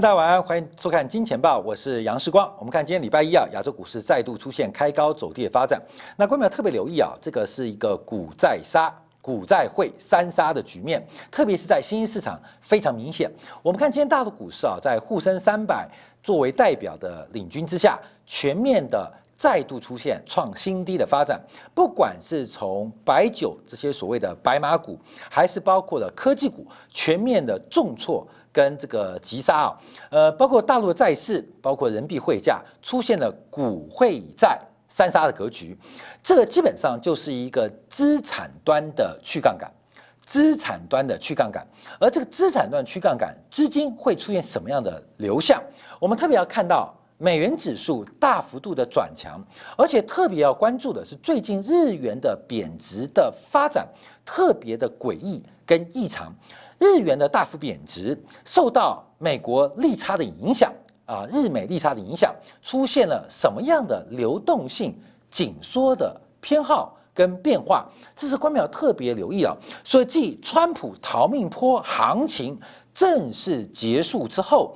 大家晚安，欢迎收看《金钱报》，我是杨世光。我们看今天礼拜一啊，亚洲股市再度出现开高走低的发展。那观众要特别留意啊，这个是一个股债杀、股债汇三杀的局面，特别是在新兴市场非常明显。我们看今天大陆股市啊，在沪深三百作为代表的领军之下，全面的再度出现创新低的发展。不管是从白酒这些所谓的白马股，还是包括了科技股，全面的重挫。跟这个急杀啊，呃，包括大陆的债市，包括人民币汇价出现了股汇债三杀的格局，这个基本上就是一个资产端的去杠杆，资产端的去杠杆，而这个资产端去杠杆，资金会出现什么样的流向？我们特别要看到美元指数大幅度的转强，而且特别要关注的是最近日元的贬值的发展，特别的诡异跟异常。日元的大幅贬值，受到美国利差的影响啊，日美利差的影响，出现了什么样的流动性紧缩的偏好跟变化？这是官淼特别留意啊。所以，继川普逃命坡行情正式结束之后，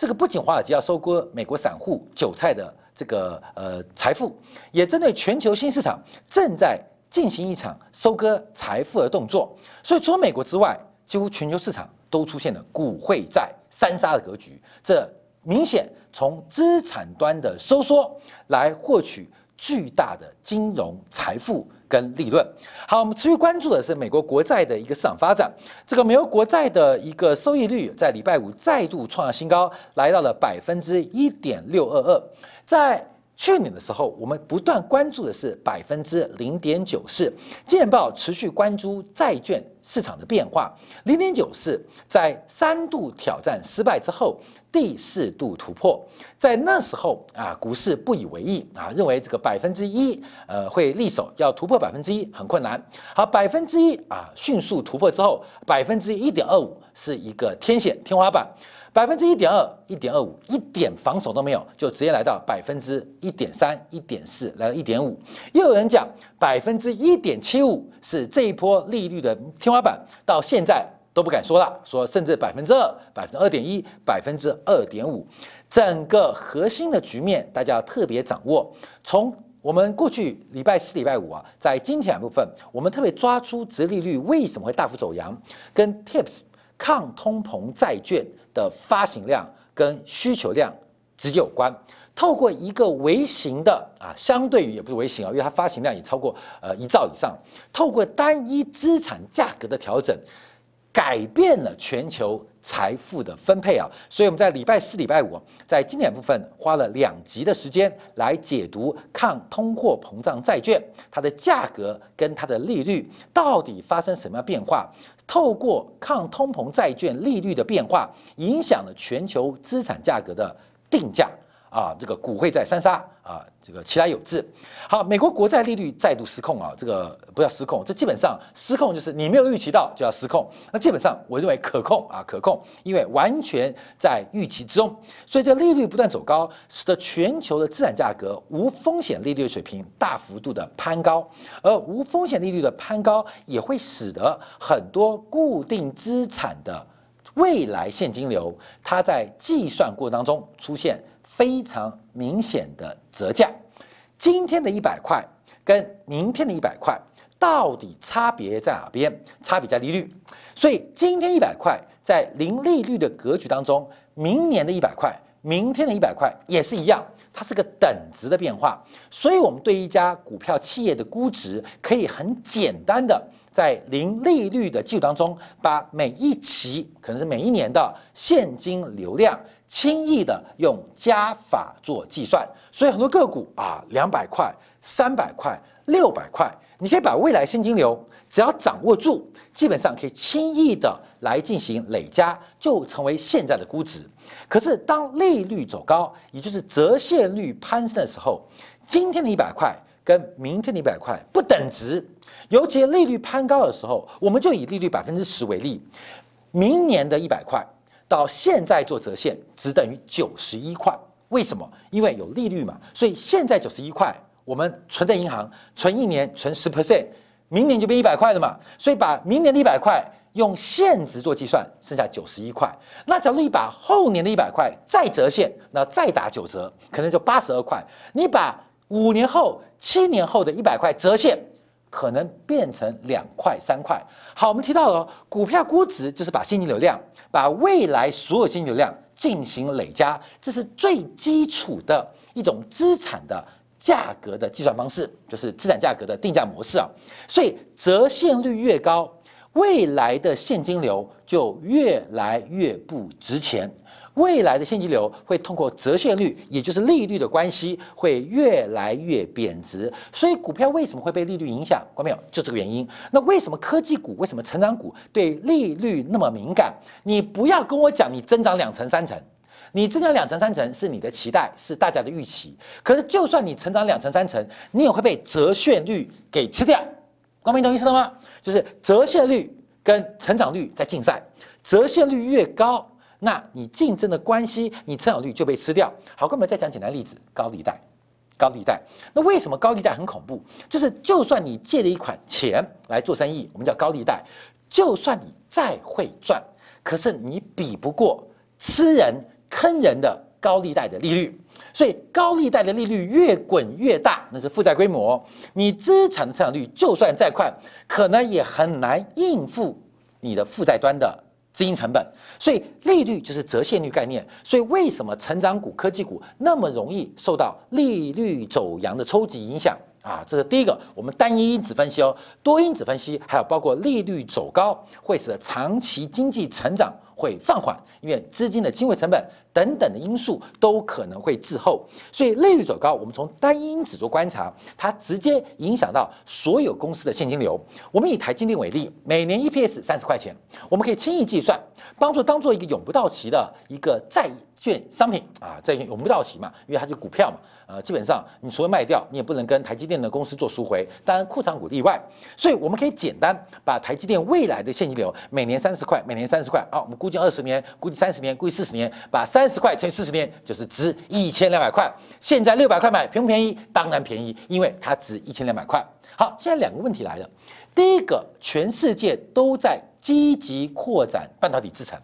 这个不仅华尔街要收割美国散户韭菜的这个呃财富，也针对全球新市场正在进行一场收割财富的动作。所以，除了美国之外，几乎全球市场都出现了股汇债三杀的格局，这明显从资产端的收缩来获取巨大的金融财富跟利润。好，我们持续关注的是美国国债的一个市场发展。这个美国国债的一个收益率在礼拜五再度创下新高，来到了百分之一点六二二，在。去年的时候，我们不断关注的是百分之零点九四。建报持续关注债券市场的变化，零点九四在三度挑战失败之后，第四度突破。在那时候啊，股市不以为意啊，认为这个百分之一呃会利手，要突破百分之一很困难。好，百分之一啊迅速突破之后，百分之一点二五是一个天线天花板。百分之一点二、一点二五，一点防守都没有，就直接来到百分之一点三、一点四，来到一点五。又有人讲百分之一点七五是这一波利率的天花板，到现在都不敢说了，说甚至百分之二、百分之二点一、百分之二点五。整个核心的局面，大家要特别掌握。从我们过去礼拜四、礼拜五啊，在今天部分，我们特别抓出直利率为什么会大幅走阳，跟 Tips 抗通膨债券。的发行量跟需求量直接有关。透过一个微型的啊，相对于也不是微型啊，因为它发行量也超过呃一兆以上。透过单一资产价格的调整，改变了全球财富的分配啊。所以我们在礼拜四、礼拜五在经典部分花了两集的时间来解读抗通货膨胀债券它的价格跟它的利率到底发生什么样变化。透过抗通膨债券利率的变化，影响了全球资产价格的定价啊，这个股会在三杀啊，这个其来有致。好，美国国债利率再度失控啊，这个不要失控，这基本上失控就是你没有预期到就要失控。那基本上我认为可控啊，可控，因为完全在预期之中。所以这利率不断走高，使得全球的资产价格无风险利率水平大幅度的攀高，而无风险利率的攀高也会使得很多固定资产的未来现金流，它在计算过程当中出现。非常明显的折价，今天的一百块跟明天的一百块到底差别在哪边？差别在利率。所以今天一百块在零利率的格局当中，明年的一百块、明天的一百块也是一样，它是个等值的变化。所以，我们对一家股票企业的估值，可以很简单的在零利率的基础当中，把每一期可能是每一年的现金流量。轻易的用加法做计算，所以很多个股啊，两百块、三百块、六百块，你可以把未来现金流只要掌握住，基本上可以轻易的来进行累加，就成为现在的估值。可是当利率走高，也就是折现率攀升的时候，今天的一百块跟明天的一百块不等值，尤其利率攀高的时候，我们就以利率百分之十为例，明年的一百块。到现在做折现只等于九十一块，为什么？因为有利率嘛，所以现在九十一块，我们存在银行存一年存十 percent，明年就变一百块了嘛。所以把明年的一百块用现值做计算，剩下九十一块。那假如你把后年的一百块再折现，那再打九折，可能就八十二块。你把五年后、七年后的一百块折现，可能变成两块、三块。好，我们提到了股票估值，就是把现金流量、把未来所有现金流量进行累加，这是最基础的一种资产的价格的计算方式，就是资产价格的定价模式啊。所以折现率越高，未来的现金流就越来越不值钱。未来的现金流会通过折现率，也就是利率的关系，会越来越贬值。所以股票为什么会被利率影响？观众朋友，就这个原因。那为什么科技股、为什么成长股对利率那么敏感？你不要跟我讲你增长两成三成，你增长两成三成是你的期待，是大家的预期。可是就算你成长两成三成，你也会被折现率给吃掉。光明懂意思了吗？就是折现率跟成长率在竞赛，折现率越高。那你竞争的关系，你成长率就被吃掉。好，我们再讲简单例子，高利贷，高利贷。那为什么高利贷很恐怖？就是就算你借了一款钱来做生意，我们叫高利贷，就算你再会赚，可是你比不过吃人坑人的高利贷的利率。所以高利贷的利率越滚越大，那是负债规模。你资产的成长率就算再快，可能也很难应付你的负债端的。资金成本，所以利率就是折现率概念。所以为什么成长股、科技股那么容易受到利率走阳的抽级影响啊？这是第一个，我们单一因子分析哦，多因子分析，还有包括利率走高会使得长期经济成长会放缓，因为资金的机会成本。等等的因素都可能会滞后，所以利率走高，我们从单一因子做观察，它直接影响到所有公司的现金流。我们以台积电为例，每年 EPS 三十块钱，我们可以轻易计算，帮助当做一个永不到期的一个债券商品啊，债券永不到期嘛，因为它是股票嘛，呃，基本上你除了卖掉，你也不能跟台积电的公司做赎回，当然库藏股例外。所以我们可以简单把台积电未来的现金流每年三十块，每年三十块，啊，我们估计二十年，估计三十年，估计四十年，把三十块乘以四十年就是值一千两百块。现在六百块买便不便宜？当然便宜，因为它值一千两百块。好，现在两个问题来了。第一个，全世界都在积极扩展半导体制程，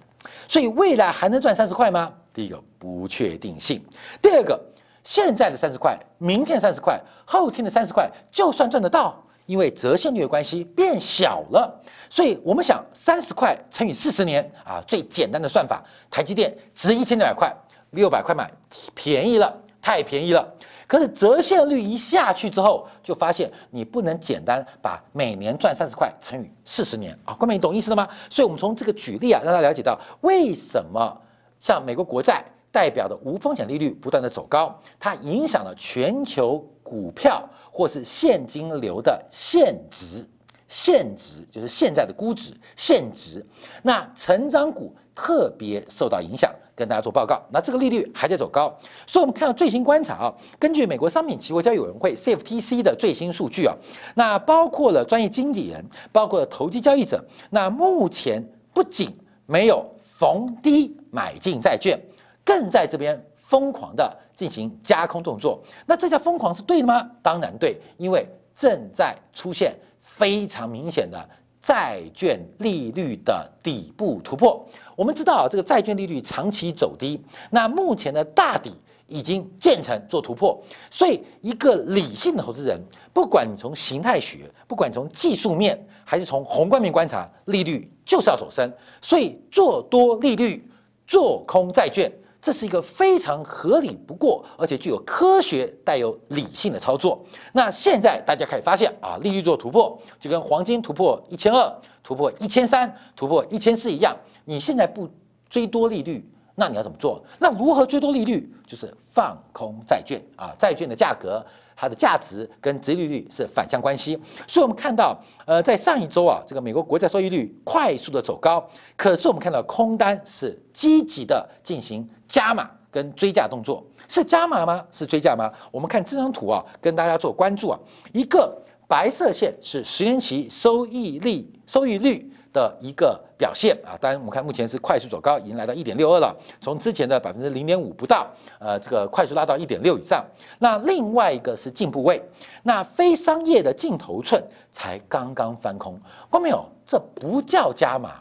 所以未来还能赚三十块吗？第一个不确定性。第二个，现在的三十块，明天三十块，后天的三十块，就算赚得到。因为折现率的关系变小了，所以我们想三十块乘以四十年啊，最简单的算法，台积电值一千两百块，六百块买便宜了，太便宜了。可是折现率一下去之后，就发现你不能简单把每年赚三十块乘以四十年啊，各位你懂意思了吗？所以我们从这个举例啊，让大家了解到为什么像美国国债代表的无风险利率不断的走高，它影响了全球股票。或是现金流的现值，现值就是现在的估值，现值。那成长股特别受到影响，跟大家做报告。那这个利率还在走高，所以我们看到最新观察啊，根据美国商品期货交易委员会 CFTC 的最新数据啊，那包括了专业经理人，包括了投机交易者，那目前不仅没有逢低买进债券，更在这边。疯狂的进行加空动作，那这叫疯狂是对的吗？当然对，因为正在出现非常明显的债券利率的底部突破。我们知道啊，这个债券利率长期走低，那目前的大底已经建成做突破，所以一个理性的投资人，不管你从形态学，不管从技术面，还是从宏观面观察，利率就是要走升，所以做多利率，做空债券。这是一个非常合理不过，而且具有科学、带有理性的操作。那现在大家可以发现啊，利率做突破，就跟黄金突破一千二、突破一千三、突破一千四一样。你现在不追多利率，那你要怎么做？那如何追多利率？就是放空债券啊，债券的价格。它的价值跟殖利率是反向关系，所以我们看到，呃，在上一周啊，这个美国国债收益率快速的走高，可是我们看到空单是积极的进行加码跟追价动作，是加码吗？是追价吗？我们看这张图啊，跟大家做关注啊，一个白色线是十年期收益率收益率的一个表现啊。当然，我们看目前是快速走高，已经来到一点六二了，从之前的百分之零点五不到，呃，这个快速拉到一点六以上。那另外一个是进步位，那非商业的净头寸才刚刚翻空，看没有？这不叫加码，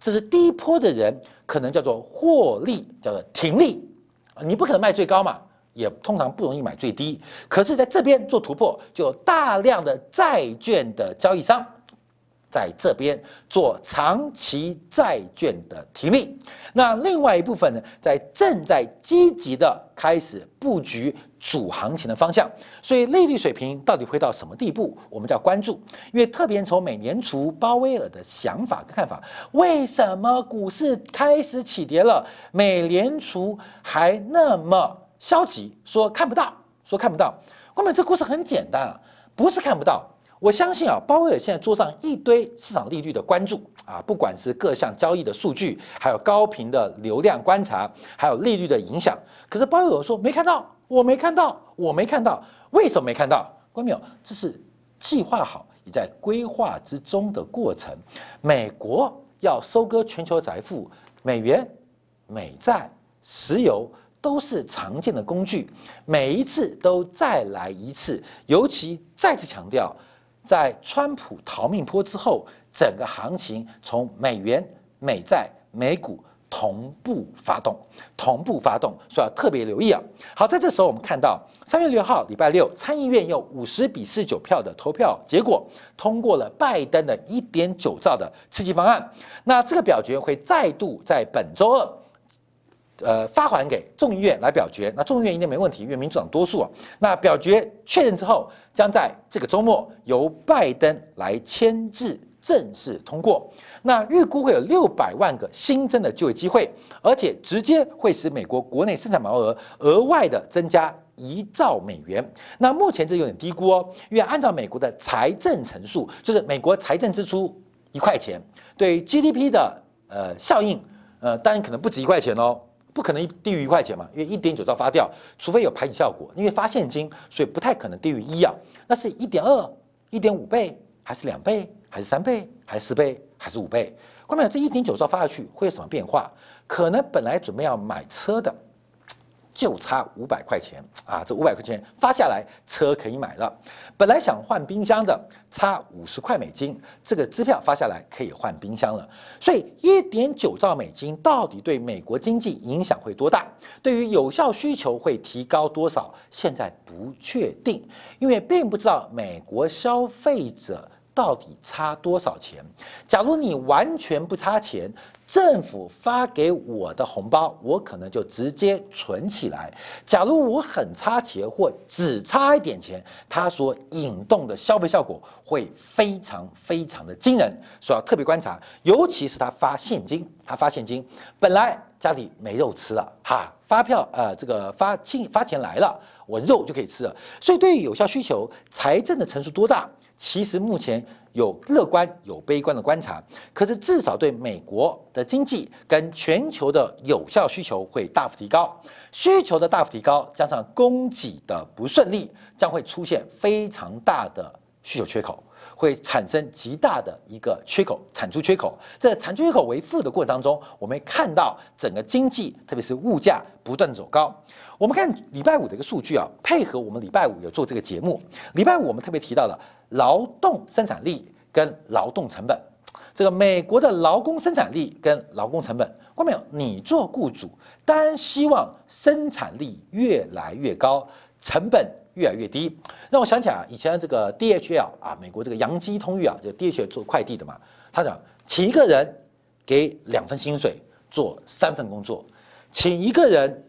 这是低坡的人可能叫做获利，叫做停利啊，你不可能卖最高嘛。也通常不容易买最低，可是在这边做突破，就有大量的债券的交易商在这边做长期债券的提利。那另外一部分呢，在正在积极的开始布局主行情的方向。所以利率水平到底会到什么地步，我们就要关注。因为特别从美联储鲍威尔的想法跟看法，为什么股市开始起跌了，美联储还那么？消极说看不到，说看不到。后面这故事很简单啊，不是看不到。我相信啊，鲍威尔现在桌上一堆市场利率的关注啊，不管是各项交易的数据，还有高频的流量观察，还有利率的影响。可是鲍威尔说没看到，我没看到，我没看到。为什么没看到？关没有？这是计划好，也在规划之中的过程。美国要收割全球财富，美元、美债、石油。都是常见的工具，每一次都再来一次。尤其再次强调，在川普逃命坡之后，整个行情从美元、美债、美股同步发动，同步发动，所以要特别留意啊。好，在这时候我们看到三月六号礼拜六，参议院用五十比四九票的投票结果，通过了拜登的一点九兆的刺激方案。那这个表决会再度在本周二。呃，发还给众议院来表决，那众议院应该没问题，因为民主党多数啊。那表决确认之后，将在这个周末由拜登来签字正式通过。那预估会有六百万个新增的就业机会，而且直接会使美国国内生产毛额额外的增加一兆美元。那目前这有点低估哦，因为按照美国的财政陈述，就是美国财政支出一块钱，对 GDP 的呃效应，呃，当然可能不止一块钱哦。不可能低于一块钱嘛，因为一点九兆发掉，除非有排挤效果，因为发现金，所以不太可能低于一啊。那是一点二、一点五倍，还是两倍，还是三倍，还是四倍，还是五倍？关键这一点九兆发下去会有什么变化？可能本来准备要买车的。就差五百块钱啊！这五百块钱发下来，车可以买了。本来想换冰箱的，差五十块美金，这个支票发下来可以换冰箱了。所以一点九兆美金到底对美国经济影响会多大？对于有效需求会提高多少？现在不确定，因为并不知道美国消费者到底差多少钱。假如你完全不差钱。政府发给我的红包，我可能就直接存起来。假如我很差钱或只差一点钱，它所引动的消费效果会非常非常的惊人，所以要特别观察。尤其是他发现金，他发现金，本来家里没肉吃了，哈，发票呃，这个发钱发钱来了，我肉就可以吃了。所以对于有效需求，财政的成数多大？其实目前。有乐观有悲观的观察，可是至少对美国的经济跟全球的有效需求会大幅提高，需求的大幅提高加上供给的不顺利，将会出现非常大的需求缺口，会产生极大的一个缺口，产出缺口。在产出缺口为负的过程当中，我们看到整个经济，特别是物价不断走高。我们看礼拜五的一个数据啊，配合我们礼拜五有做这个节目，礼拜五我们特别提到了。劳动生产力跟劳动成本，这个美国的劳工生产力跟劳工成本，看到没有？你做雇主，当然希望生产力越来越高，成本越来越低。让我想起啊，以前这个 DHL 啊，美国这个洋基通运啊，就 DHL 做快递的嘛，他讲请一个人给两份薪水做三份工作，请一个人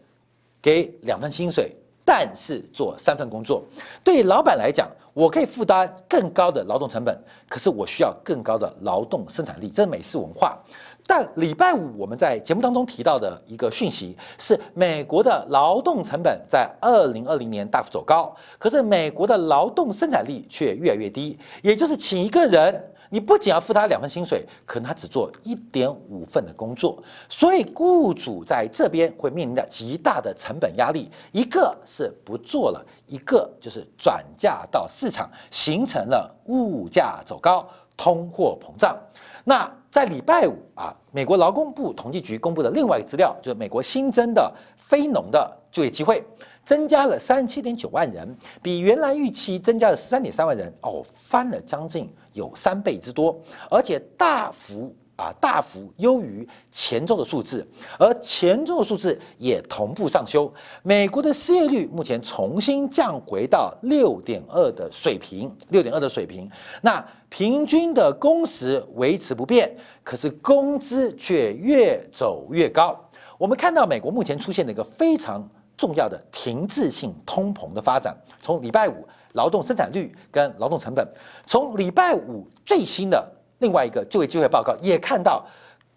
给两份薪水。但是做三份工作，对老板来讲，我可以负担更高的劳动成本，可是我需要更高的劳动生产力，这是美式文化。但礼拜五我们在节目当中提到的一个讯息是，美国的劳动成本在二零二零年大幅走高，可是美国的劳动生产力却越来越低，也就是请一个人。你不仅要付他两份薪水，可能他只做一点五份的工作，所以雇主在这边会面临着极大的成本压力。一个是不做了，一个就是转嫁到市场，形成了物价走高、通货膨胀。那在礼拜五啊，美国劳工部统计局公布的另外一个资料，就是美国新增的非农的就业机会增加了三十七点九万人，比原来预期增加了十三点三万人，哦，翻了将近有三倍之多，而且大幅。啊，大幅优于前周的数字，而前周的数字也同步上修。美国的失业率目前重新降回到六点二的水平，六点二的水平。那平均的工时维持不变，可是工资却越走越高。我们看到美国目前出现了一个非常重要的停滞性通膨的发展。从礼拜五劳动生产率跟劳动成本，从礼拜五最新的。另外一个就业机会报告也看到，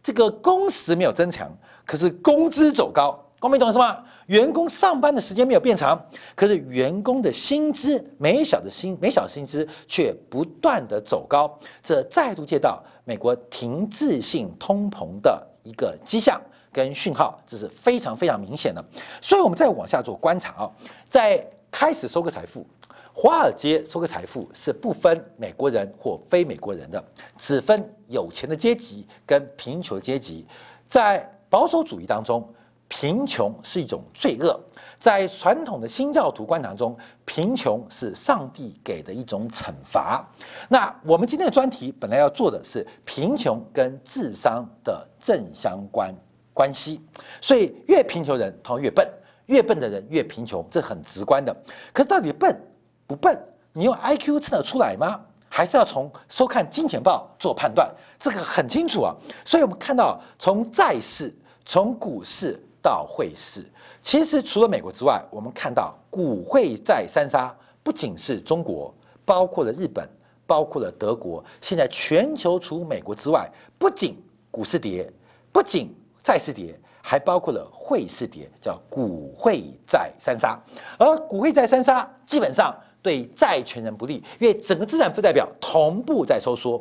这个工时没有增强，可是工资走高。光明懂什么？员工上班的时间没有变长，可是员工的薪资每小的薪每小薪资却不断的走高，这再度借到美国停滞性通膨的一个迹象跟讯号，这是非常非常明显的。所以，我们再往下做观察啊，在开始收割财富。华尔街收割财富是不分美国人或非美国人的，只分有钱的阶级跟贫穷阶级。在保守主义当中，贫穷是一种罪恶；在传统的新教徒观察中，贫穷是上帝给的一种惩罚。那我们今天的专题本来要做的是贫穷跟智商的正相关关系，所以越贫穷人他越笨，越笨的人越贫穷，这很直观的。可是到底笨？不笨，你用 I Q 测得出来吗？还是要从收看金钱报做判断？这个很清楚啊。所以我们看到，从债市、从股市到汇市，其实除了美国之外，我们看到股汇债三杀，不仅是中国，包括了日本，包括了德国。现在全球除美国之外，不仅股市跌，不仅债市跌，还包括了汇市跌，叫股汇债三杀。而股汇债三杀基本上。对债权人不利，因为整个资产负债表同步在收缩。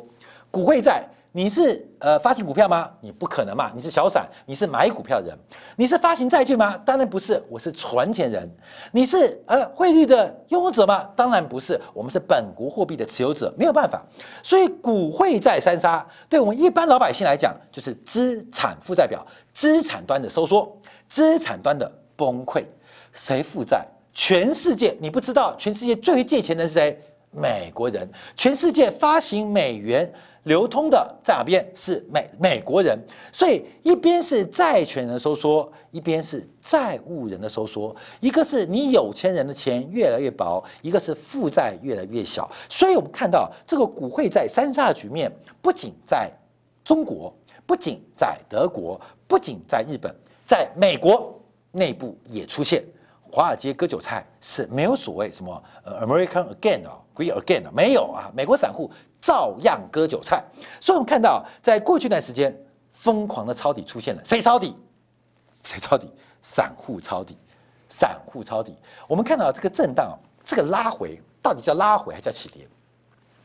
股汇债，你是呃发行股票吗？你不可能嘛，你是小散，你是买股票的人。你是发行债券吗？当然不是，我是存钱人。你是呃汇率的拥有者吗？当然不是，我们是本国货币的持有者，没有办法。所以股汇债三杀，对我们一般老百姓来讲，就是资产负债表资产端的收缩，资产端的崩溃。谁负债？全世界你不知道，全世界最会借钱的是谁？美国人。全世界发行美元流通的在哪边？是美美国人。所以一边是债权人收缩，一边是债务人的收缩。一个是你有钱人的钱越来越薄，一个是负债越来越小。所以我们看到这个股汇在三杀的局面，不仅在中国，不仅在德国，不仅在日本，在美国内部也出现。华尔街割韭菜是没有所谓什么呃 American again 啊，Great again，没有啊，美国散户照样割韭菜。所以我们看到，在过去一段时间，疯狂的抄底出现了，谁抄底？谁抄底？散户抄底，散户抄底。我们看到这个震荡，这个拉回，到底叫拉回还叫起跌？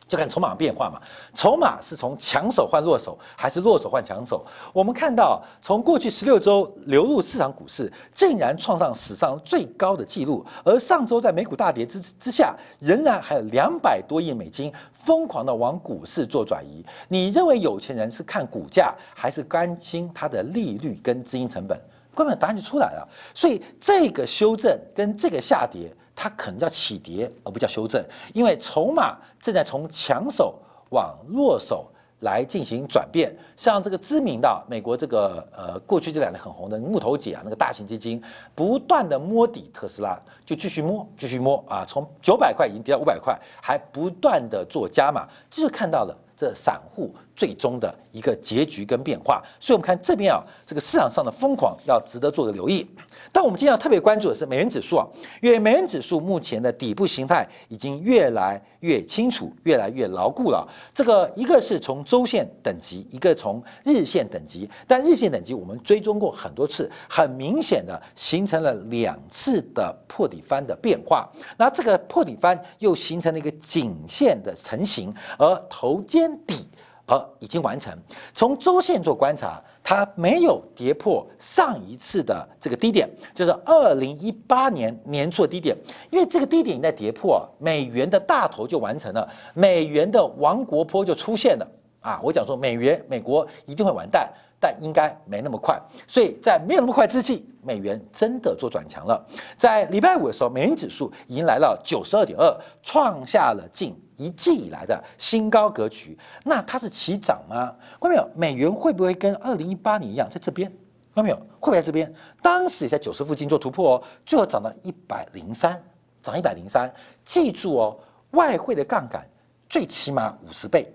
就看筹码变化嘛，筹码是从强手换弱手，还是弱手换强手？我们看到，从过去十六周流入市场股市，竟然创上史上最高的纪录。而上周在美股大跌之之下，仍然还有两百多亿美金疯狂的往股市做转移。你认为有钱人是看股价，还是关心它的利率跟资金成本？根本答案就出来了。所以这个修正跟这个下跌。它可能叫起跌，而不叫修正，因为筹码正在从强手往弱手来进行转变。像这个知名的美国这个呃，过去这两年很红的木头姐啊，那个大型基金不断的摸底特斯拉，就继续摸，继续摸啊，从九百块已经跌到五百块，还不断的做加码，这就看到了这散户最终的一个结局跟变化。所以，我们看这边啊，这个市场上的疯狂要值得做个留意。但我们今天要特别关注的是美元指数啊，因为美元指数目前的底部形态已经越来越清楚、越来越牢固了。这个一个是从周线等级，一个从日线等级。但日线等级我们追踪过很多次，很明显的形成了两次的破底翻的变化。那这个破底翻又形成了一个颈线的成型，而头肩底而已经完成。从周线做观察，它没有跌破上一次的这个低点，就是二零一八年年初的低点。因为这个低点在跌破，美元的大头就完成了，美元的亡国坡就出现了啊！我讲说，美元美国一定会完蛋。但应该没那么快，所以在没有那么快之际，美元真的做转强了。在礼拜五的时候，美元指数已经来了九十二点二，创下了近一季以来的新高格局。那它是起涨吗？看到没有？美元会不会跟二零一八年一样，在这边？看到没有？会不会在这边？当时也在九十附近做突破哦，最后涨到一百零三，涨一百零三。记住哦，外汇的杠杆最起码五十倍。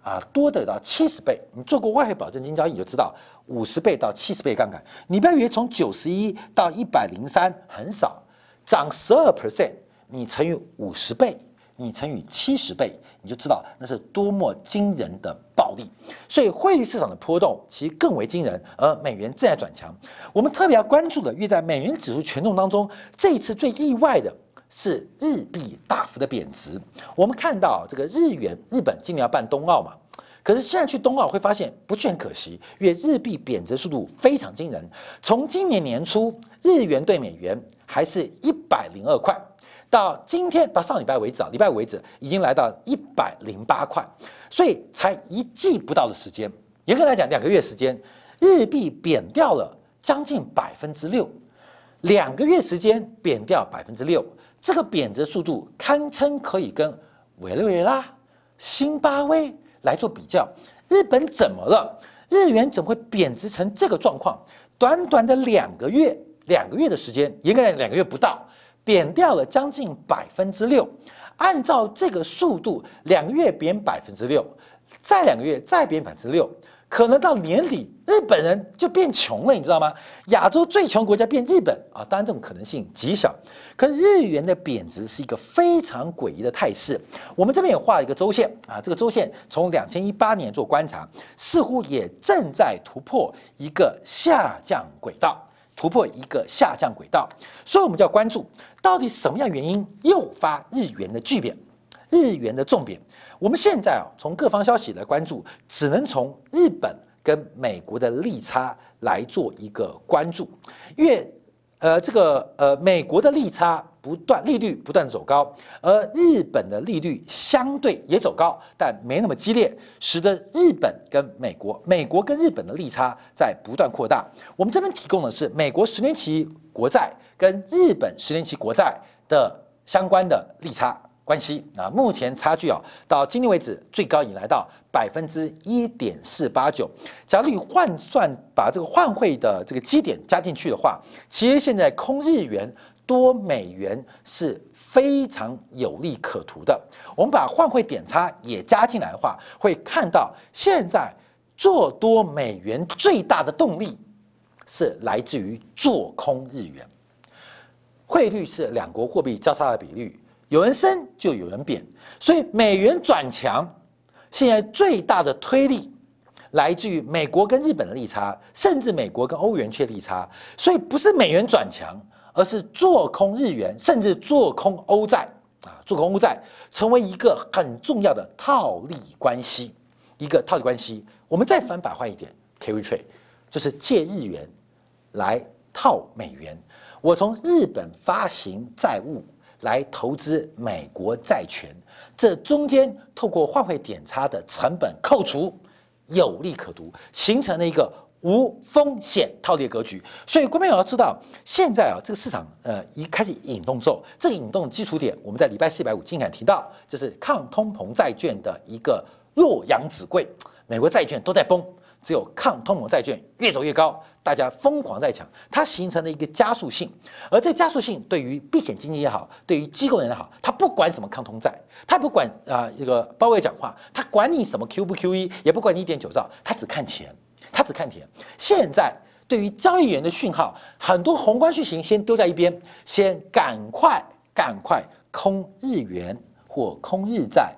啊，多的到七十倍。你做过外汇保证金交易，你就知道五十倍到七十倍杠杆。你不要以为从九十一到一百零三很少，涨十二 percent，你乘以五十倍，你乘以七十倍，你就知道那是多么惊人的暴利。所以汇率市场的波动其实更为惊人，而美元正在转强。我们特别要关注的，越在美元指数权重当中，这一次最意外的。是日币大幅的贬值，我们看到这个日元，日本今年要办冬奥嘛，可是现在去冬奥会发现不去很可惜，因为日币贬值速度非常惊人。从今年年初，日元对美元还是一百零二块，到今天到上礼拜为止啊，礼拜为止已经来到一百零八块，所以才一季不到的时间，严格来讲两个月时间，日币贬掉了将近百分之六，两个月时间贬掉百分之六。这个贬值速度堪称可以跟委内瑞拉、新巴威来做比较。日本怎么了？日元怎么会贬值成这个状况？短短的两个月，两个月的时间，严格来讲两个月不到，贬掉了将近百分之六。按照这个速度，两个月贬百分之六，再两个月再贬百分之六。可能到年底，日本人就变穷了，你知道吗？亚洲最穷国家变日本啊！当然这种可能性极小。可是日元的贬值是一个非常诡异的态势。我们这边也画了一个周线啊，这个周线从两千一八年做观察，似乎也正在突破一个下降轨道，突破一个下降轨道。所以我们就要关注，到底什么样原因诱发日元的巨变，日元的重贬。我们现在啊，从各方消息来关注，只能从日本跟美国的利差来做一个关注，因为呃，这个呃，美国的利差不断，利率不断走高，而日本的利率相对也走高，但没那么激烈，使得日本跟美国、美国跟日本的利差在不断扩大。我们这边提供的是美国十年期国债跟日本十年期国债的相关的利差。关系啊，目前差距啊，到今天为止最高已来到百分之一点四八九。假如你换算把这个换汇的这个基点加进去的话，其实现在空日元多美元是非常有利可图的。我们把换汇点差也加进来的话，会看到现在做多美元最大的动力是来自于做空日元。汇率是两国货币交叉的比率。有人升就有人贬，所以美元转强，现在最大的推力来自于美国跟日本的利差，甚至美国跟欧元却利差，所以不是美元转强，而是做空日元，甚至做空欧债啊，做空欧债成为一个很重要的套利关系，一个套利关系。我们再反白话一点，carry trade 就是借日元来套美元，我从日本发行债务。来投资美国债权，这中间透过换汇点差的成本扣除，有利可图，形成了一个无风险套利格局。所以，观众要知道，现在啊，这个市场呃一开始引动之后，这个引动的基础点，我们在礼拜四百五经常提到，就是抗通膨债券的一个洛阳纸贵，美国债券都在崩。只有抗通膨债券越走越高，大家疯狂在抢，它形成了一个加速性。而这加速性对于避险基金也好，对于机构人也好，他不管什么抗通债，他不管啊这个鲍威尔讲话，他管你什么 Q 不 QE，也不管你一点九兆，他只看钱，他只看钱。现在对于交易员的讯号，很多宏观讯息先丢在一边，先赶快赶快空日元或空日债，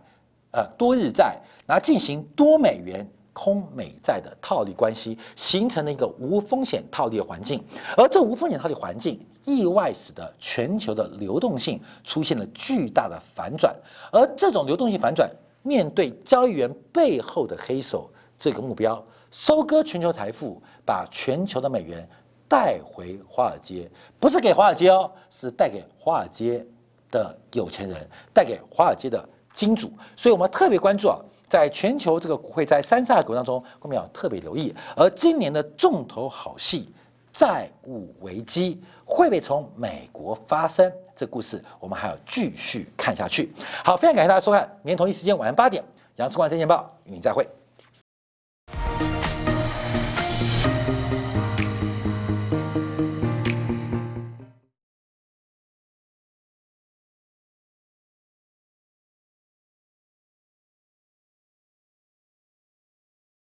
呃多日债，然后进行多美元。空美债的套利关系形成了一个无风险套利的环境，而这无风险套利环境意外使得全球的流动性出现了巨大的反转，而这种流动性反转面对交易员背后的黑手这个目标，收割全球财富，把全球的美元带回华尔街，不是给华尔街哦，是带给华尔街的有钱人，带给华尔街的金主。所以我们特别关注啊，在全球这个股会在三煞股当中，我们要特别留意。而今年的重头好戏，债务危机会不会从美国发生？这故事我们还要继续看下去。好，非常感谢大家收看，明天同一时间晚上八点，杨世光证券报与您再会。